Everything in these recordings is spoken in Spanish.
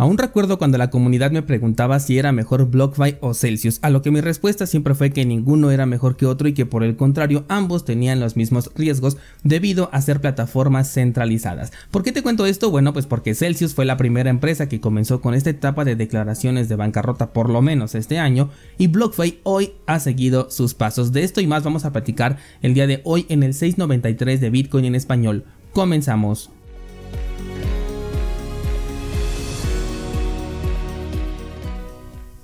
Aún recuerdo cuando la comunidad me preguntaba si era mejor BlockFi o Celsius, a lo que mi respuesta siempre fue que ninguno era mejor que otro y que por el contrario ambos tenían los mismos riesgos debido a ser plataformas centralizadas. ¿Por qué te cuento esto? Bueno, pues porque Celsius fue la primera empresa que comenzó con esta etapa de declaraciones de bancarrota por lo menos este año y BlockFi hoy ha seguido sus pasos. De esto y más vamos a platicar el día de hoy en el 693 de Bitcoin en español. Comenzamos.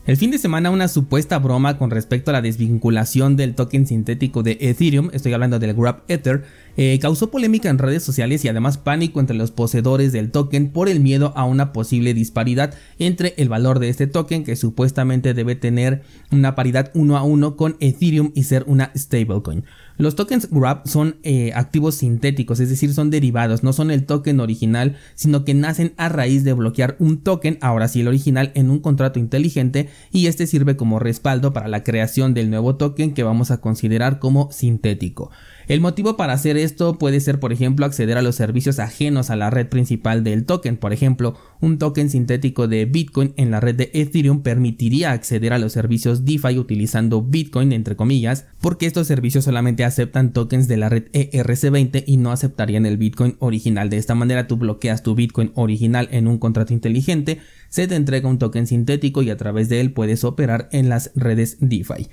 El fin de semana una supuesta broma con respecto a la desvinculación del token sintético de Ethereum, estoy hablando del Grab Ether, eh, causó polémica en redes sociales y además pánico entre los poseedores del token por el miedo a una posible disparidad entre el valor de este token que supuestamente debe tener una paridad uno a uno con Ethereum y ser una stablecoin. Los tokens Grab son eh, activos sintéticos, es decir, son derivados, no son el token original, sino que nacen a raíz de bloquear un token, ahora sí el original, en un contrato inteligente y este sirve como respaldo para la creación del nuevo token que vamos a considerar como sintético. El motivo para hacer esto puede ser, por ejemplo, acceder a los servicios ajenos a la red principal del token. Por ejemplo, un token sintético de Bitcoin en la red de Ethereum permitiría acceder a los servicios DeFi utilizando Bitcoin, entre comillas, porque estos servicios solamente aceptan tokens de la red ERC20 y no aceptarían el Bitcoin original. De esta manera tú bloqueas tu Bitcoin original en un contrato inteligente, se te entrega un token sintético y a través de él puedes operar en las redes DeFi.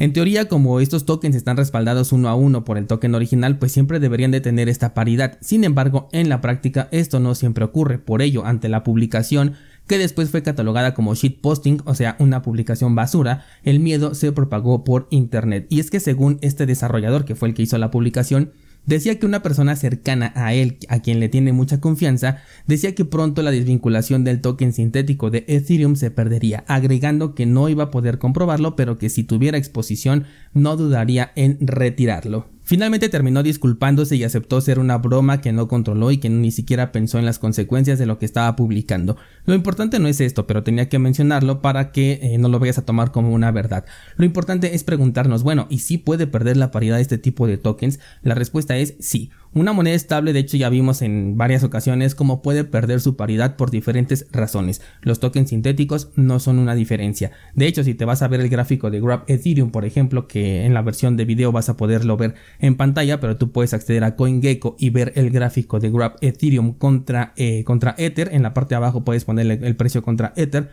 En teoría, como estos tokens están respaldados uno a uno por el token original, pues siempre deberían de tener esta paridad. Sin embargo, en la práctica esto no siempre ocurre. Por ello, ante la publicación, que después fue catalogada como shitposting, o sea, una publicación basura, el miedo se propagó por internet. Y es que según este desarrollador, que fue el que hizo la publicación, Decía que una persona cercana a él, a quien le tiene mucha confianza, decía que pronto la desvinculación del token sintético de Ethereum se perdería, agregando que no iba a poder comprobarlo, pero que si tuviera exposición no dudaría en retirarlo. Finalmente terminó disculpándose y aceptó ser una broma que no controló y que ni siquiera pensó en las consecuencias de lo que estaba publicando. Lo importante no es esto, pero tenía que mencionarlo para que eh, no lo vayas a tomar como una verdad. Lo importante es preguntarnos, bueno, ¿y si puede perder la paridad este tipo de tokens? La respuesta es sí. Una moneda estable, de hecho, ya vimos en varias ocasiones cómo puede perder su paridad por diferentes razones. Los tokens sintéticos no son una diferencia. De hecho, si te vas a ver el gráfico de Grab Ethereum, por ejemplo, que en la versión de video vas a poderlo ver en pantalla, pero tú puedes acceder a CoinGecko y ver el gráfico de Grab Ethereum contra, eh, contra Ether. En la parte de abajo puedes ponerle el precio contra Ether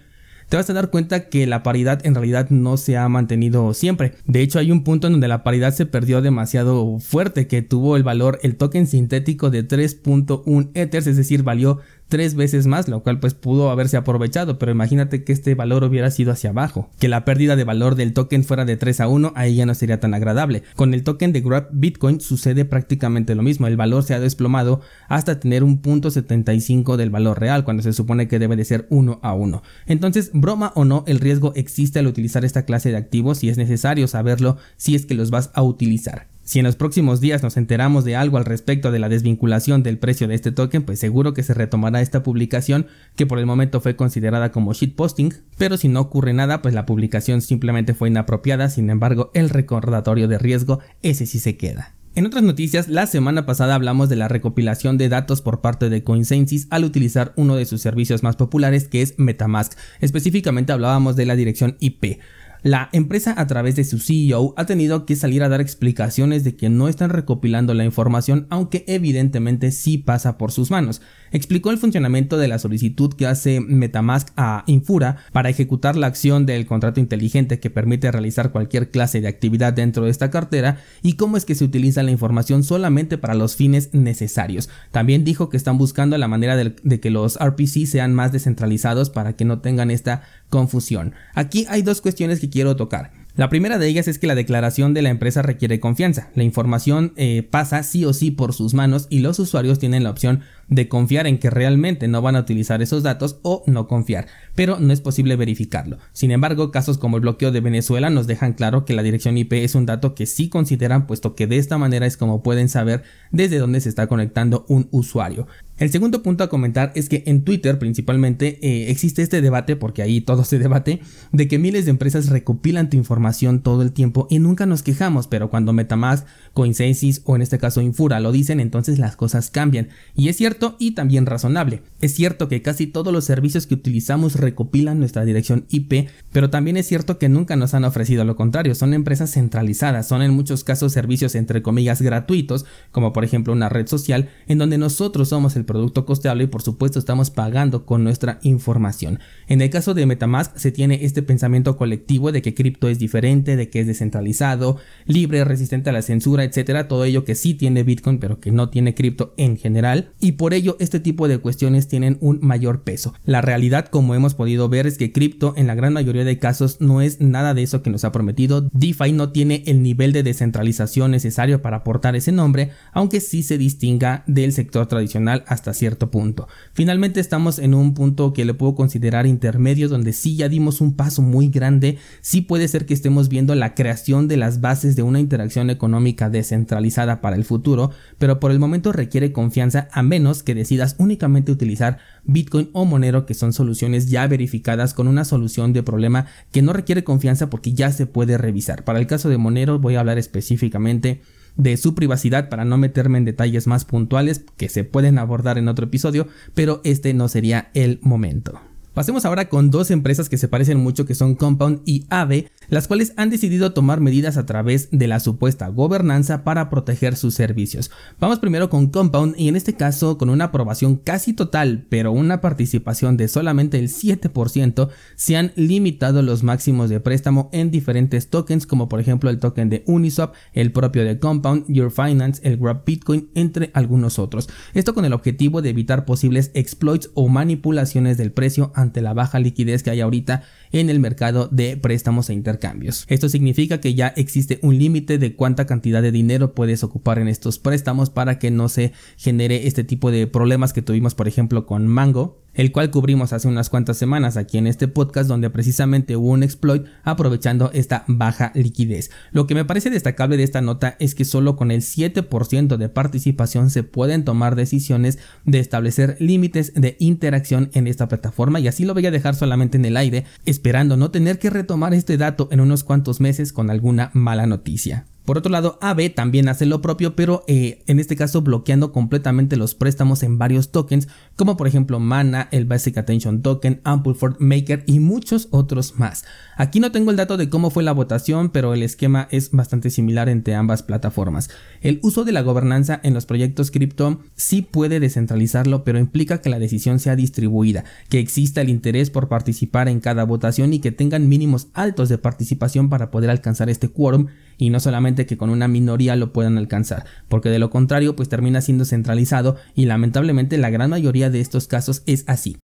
te vas a dar cuenta que la paridad en realidad no se ha mantenido siempre. De hecho, hay un punto en donde la paridad se perdió demasiado fuerte, que tuvo el valor, el token sintético de 3.1 Ethers, es decir, valió tres veces más, lo cual pues pudo haberse aprovechado, pero imagínate que este valor hubiera sido hacia abajo, que la pérdida de valor del token fuera de 3 a 1, ahí ya no sería tan agradable. Con el token de Grab Bitcoin sucede prácticamente lo mismo, el valor se ha desplomado hasta tener un punto 75 del valor real, cuando se supone que debe de ser 1 a 1. Entonces, broma o no, el riesgo existe al utilizar esta clase de activos y es necesario saberlo si es que los vas a utilizar. Si en los próximos días nos enteramos de algo al respecto de la desvinculación del precio de este token, pues seguro que se retomará esta publicación que por el momento fue considerada como shitposting, pero si no ocurre nada, pues la publicación simplemente fue inapropiada, sin embargo el recordatorio de riesgo ese sí se queda. En otras noticias, la semana pasada hablamos de la recopilación de datos por parte de CoinSensis al utilizar uno de sus servicios más populares que es Metamask. Específicamente hablábamos de la dirección IP. La empresa a través de su CEO ha tenido que salir a dar explicaciones de que no están recopilando la información aunque evidentemente sí pasa por sus manos. Explicó el funcionamiento de la solicitud que hace Metamask a Infura para ejecutar la acción del contrato inteligente que permite realizar cualquier clase de actividad dentro de esta cartera y cómo es que se utiliza la información solamente para los fines necesarios. También dijo que están buscando la manera de, que los RPC sean más descentralizados para que no tengan esta confusión. Aquí hay dos cuestiones que quiero tocar. La primera de ellas es que la declaración de la empresa requiere confianza. La información eh, pasa sí o sí por sus manos y los usuarios tienen la opción de confiar en que realmente no van a utilizar esos datos o no confiar, pero no es posible verificarlo. Sin embargo, casos como el bloqueo de Venezuela nos dejan claro que la dirección IP es un dato que sí consideran, puesto que de esta manera es como pueden saber desde dónde se está conectando un usuario. El segundo punto a comentar es que en Twitter principalmente eh, existe este debate, porque ahí todo se debate, de que miles de empresas recopilan tu información todo el tiempo y nunca nos quejamos, pero cuando Metamask, Coinsensys o en este caso Infura lo dicen, entonces las cosas cambian. Y es cierto y también razonable. Es cierto que casi todos los servicios que utilizamos recopilan nuestra dirección IP, pero también es cierto que nunca nos han ofrecido lo contrario, son empresas centralizadas, son en muchos casos servicios entre comillas gratuitos, como por ejemplo una red social, en donde nosotros somos el producto costeable y por supuesto estamos pagando con nuestra información. En el caso de Metamask se tiene este pensamiento colectivo de que cripto es diferente, de que es descentralizado, libre, resistente a la censura, etcétera, todo ello que sí tiene Bitcoin pero que no tiene cripto en general y por ello este tipo de cuestiones tienen un mayor peso. La realidad como hemos podido ver es que cripto en la gran mayoría de casos no es nada de eso que nos ha prometido. DeFi no tiene el nivel de descentralización necesario para aportar ese nombre, aunque sí se distinga del sector tradicional hasta cierto punto. Finalmente estamos en un punto que le puedo considerar intermedio donde sí ya dimos un paso muy grande, sí puede ser que estemos viendo la creación de las bases de una interacción económica descentralizada para el futuro, pero por el momento requiere confianza a menos que decidas únicamente utilizar Bitcoin o Monero que son soluciones ya verificadas con una solución de problema que no requiere confianza porque ya se puede revisar. Para el caso de Monero voy a hablar específicamente de su privacidad para no meterme en detalles más puntuales que se pueden abordar en otro episodio, pero este no sería el momento. Pasemos ahora con dos empresas que se parecen mucho que son Compound y Aave, las cuales han decidido tomar medidas a través de la supuesta gobernanza para proteger sus servicios. Vamos primero con Compound y en este caso con una aprobación casi total, pero una participación de solamente el 7%, se han limitado los máximos de préstamo en diferentes tokens como por ejemplo el token de Uniswap, el propio de Compound, Your Finance, el Grab Bitcoin, entre algunos otros. Esto con el objetivo de evitar posibles exploits o manipulaciones del precio la baja liquidez que hay ahorita en el mercado de préstamos e intercambios. Esto significa que ya existe un límite de cuánta cantidad de dinero puedes ocupar en estos préstamos para que no se genere este tipo de problemas que tuvimos por ejemplo con Mango el cual cubrimos hace unas cuantas semanas aquí en este podcast donde precisamente hubo un exploit aprovechando esta baja liquidez. Lo que me parece destacable de esta nota es que solo con el 7% de participación se pueden tomar decisiones de establecer límites de interacción en esta plataforma y así lo voy a dejar solamente en el aire esperando no tener que retomar este dato en unos cuantos meses con alguna mala noticia. Por otro lado, AB también hace lo propio, pero eh, en este caso bloqueando completamente los préstamos en varios tokens, como por ejemplo Mana, el Basic Attention Token, Ampliford Maker y muchos otros más. Aquí no tengo el dato de cómo fue la votación, pero el esquema es bastante similar entre ambas plataformas. El uso de la gobernanza en los proyectos cripto sí puede descentralizarlo, pero implica que la decisión sea distribuida, que exista el interés por participar en cada votación y que tengan mínimos altos de participación para poder alcanzar este quórum y no solamente que con una minoría lo puedan alcanzar, porque de lo contrario pues termina siendo centralizado y lamentablemente la gran mayoría de estos casos es así,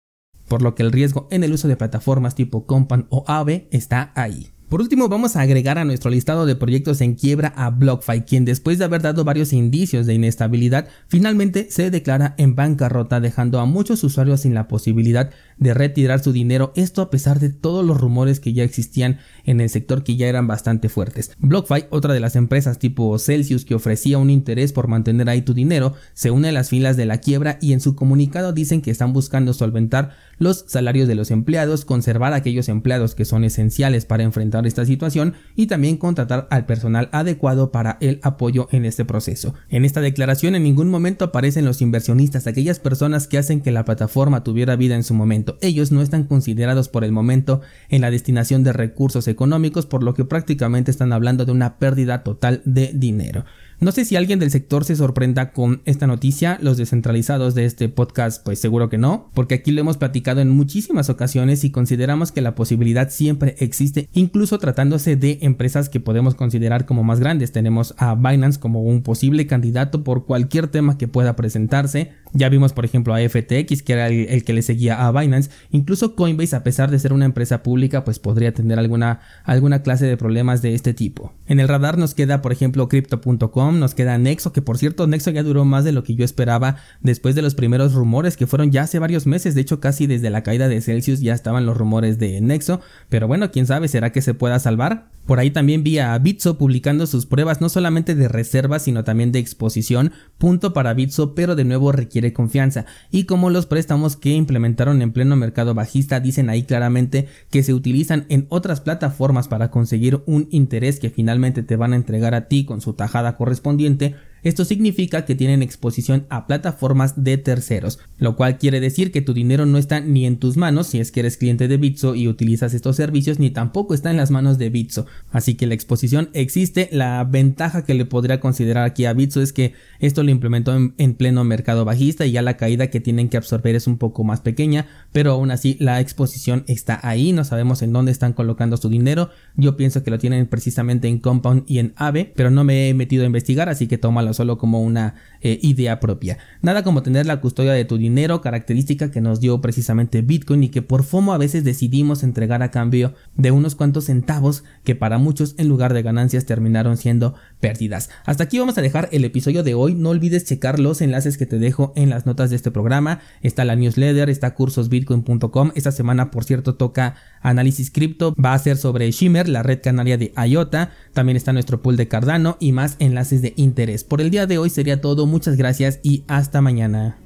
por lo que el riesgo en el uso de plataformas tipo Compan o Aave está ahí. Por último, vamos a agregar a nuestro listado de proyectos en quiebra a BlockFi, quien después de haber dado varios indicios de inestabilidad, finalmente se declara en bancarrota, dejando a muchos usuarios sin la posibilidad de retirar su dinero, esto a pesar de todos los rumores que ya existían en el sector que ya eran bastante fuertes. BlockFi, otra de las empresas tipo Celsius que ofrecía un interés por mantener ahí tu dinero, se une a las filas de la quiebra y en su comunicado dicen que están buscando solventar los salarios de los empleados, conservar aquellos empleados que son esenciales para enfrentar esta situación y también contratar al personal adecuado para el apoyo en este proceso. En esta declaración en ningún momento aparecen los inversionistas, aquellas personas que hacen que la plataforma tuviera vida en su momento. Ellos no están considerados por el momento en la destinación de recursos económicos, por lo que prácticamente están hablando de una pérdida total de dinero. No sé si alguien del sector se sorprenda con esta noticia, los descentralizados de este podcast pues seguro que no, porque aquí lo hemos platicado en muchísimas ocasiones y consideramos que la posibilidad siempre existe, incluso tratándose de empresas que podemos considerar como más grandes. Tenemos a Binance como un posible candidato por cualquier tema que pueda presentarse. Ya vimos por ejemplo a FTX que era el, que le seguía a Binance. Incluso Coinbase a pesar de ser una empresa pública pues podría tener alguna, alguna clase de problemas de este tipo. En el radar nos queda por ejemplo crypto.com Nos queda Nexo, que por cierto Nexo ya duró más de lo que yo esperaba después de los primeros rumores que fueron ya hace varios meses, de hecho casi desde la caída de Celsius ya estaban los rumores de Nexo, pero bueno, quién sabe, ¿será que se pueda salvar? Por ahí también vi a Bitso publicando sus pruebas no solamente de reserva sino también de exposición, punto para Bitso, pero de nuevo requiere confianza. Y como los préstamos que implementaron en pleno mercado bajista dicen ahí claramente que se utilizan en otras plataformas para conseguir un interés que finalmente te van a entregar a ti con su tajada correspondiente, correspondiente esto significa que tienen exposición a plataformas de terceros, lo cual quiere decir que tu dinero no está ni en tus manos si es que eres cliente de Bitso y utilizas estos servicios, ni tampoco está en las manos de Bitso. Así que la exposición existe. La ventaja que le podría considerar aquí a Bitso es que esto lo implementó en, pleno mercado bajista y ya la caída que tienen que absorber es un poco más pequeña, pero aún así la exposición está ahí. No sabemos en dónde están colocando su dinero. Yo pienso que lo tienen precisamente en Compound y en Ave, pero no me he metido a investigar, así que tómalo solo como una eh, idea propia. Nada como tener la custodia de tu dinero, característica que nos dio precisamente Bitcoin y que por FOMO a veces decidimos entregar a cambio de unos cuantos centavos que para muchos en lugar de ganancias terminaron siendo pérdidas. Hasta aquí vamos a dejar el episodio de hoy. No olvides checar los enlaces que te dejo en las notas de este programa. Está la newsletter, está cursosbitcoin.com. Esta semana, por cierto, toca análisis cripto. Va a ser sobre Shimmer, la red canaria de IOTA. También está nuestro pool de Cardano y más enlaces de interés. Por el día de hoy sería todo, muchas gracias y hasta mañana.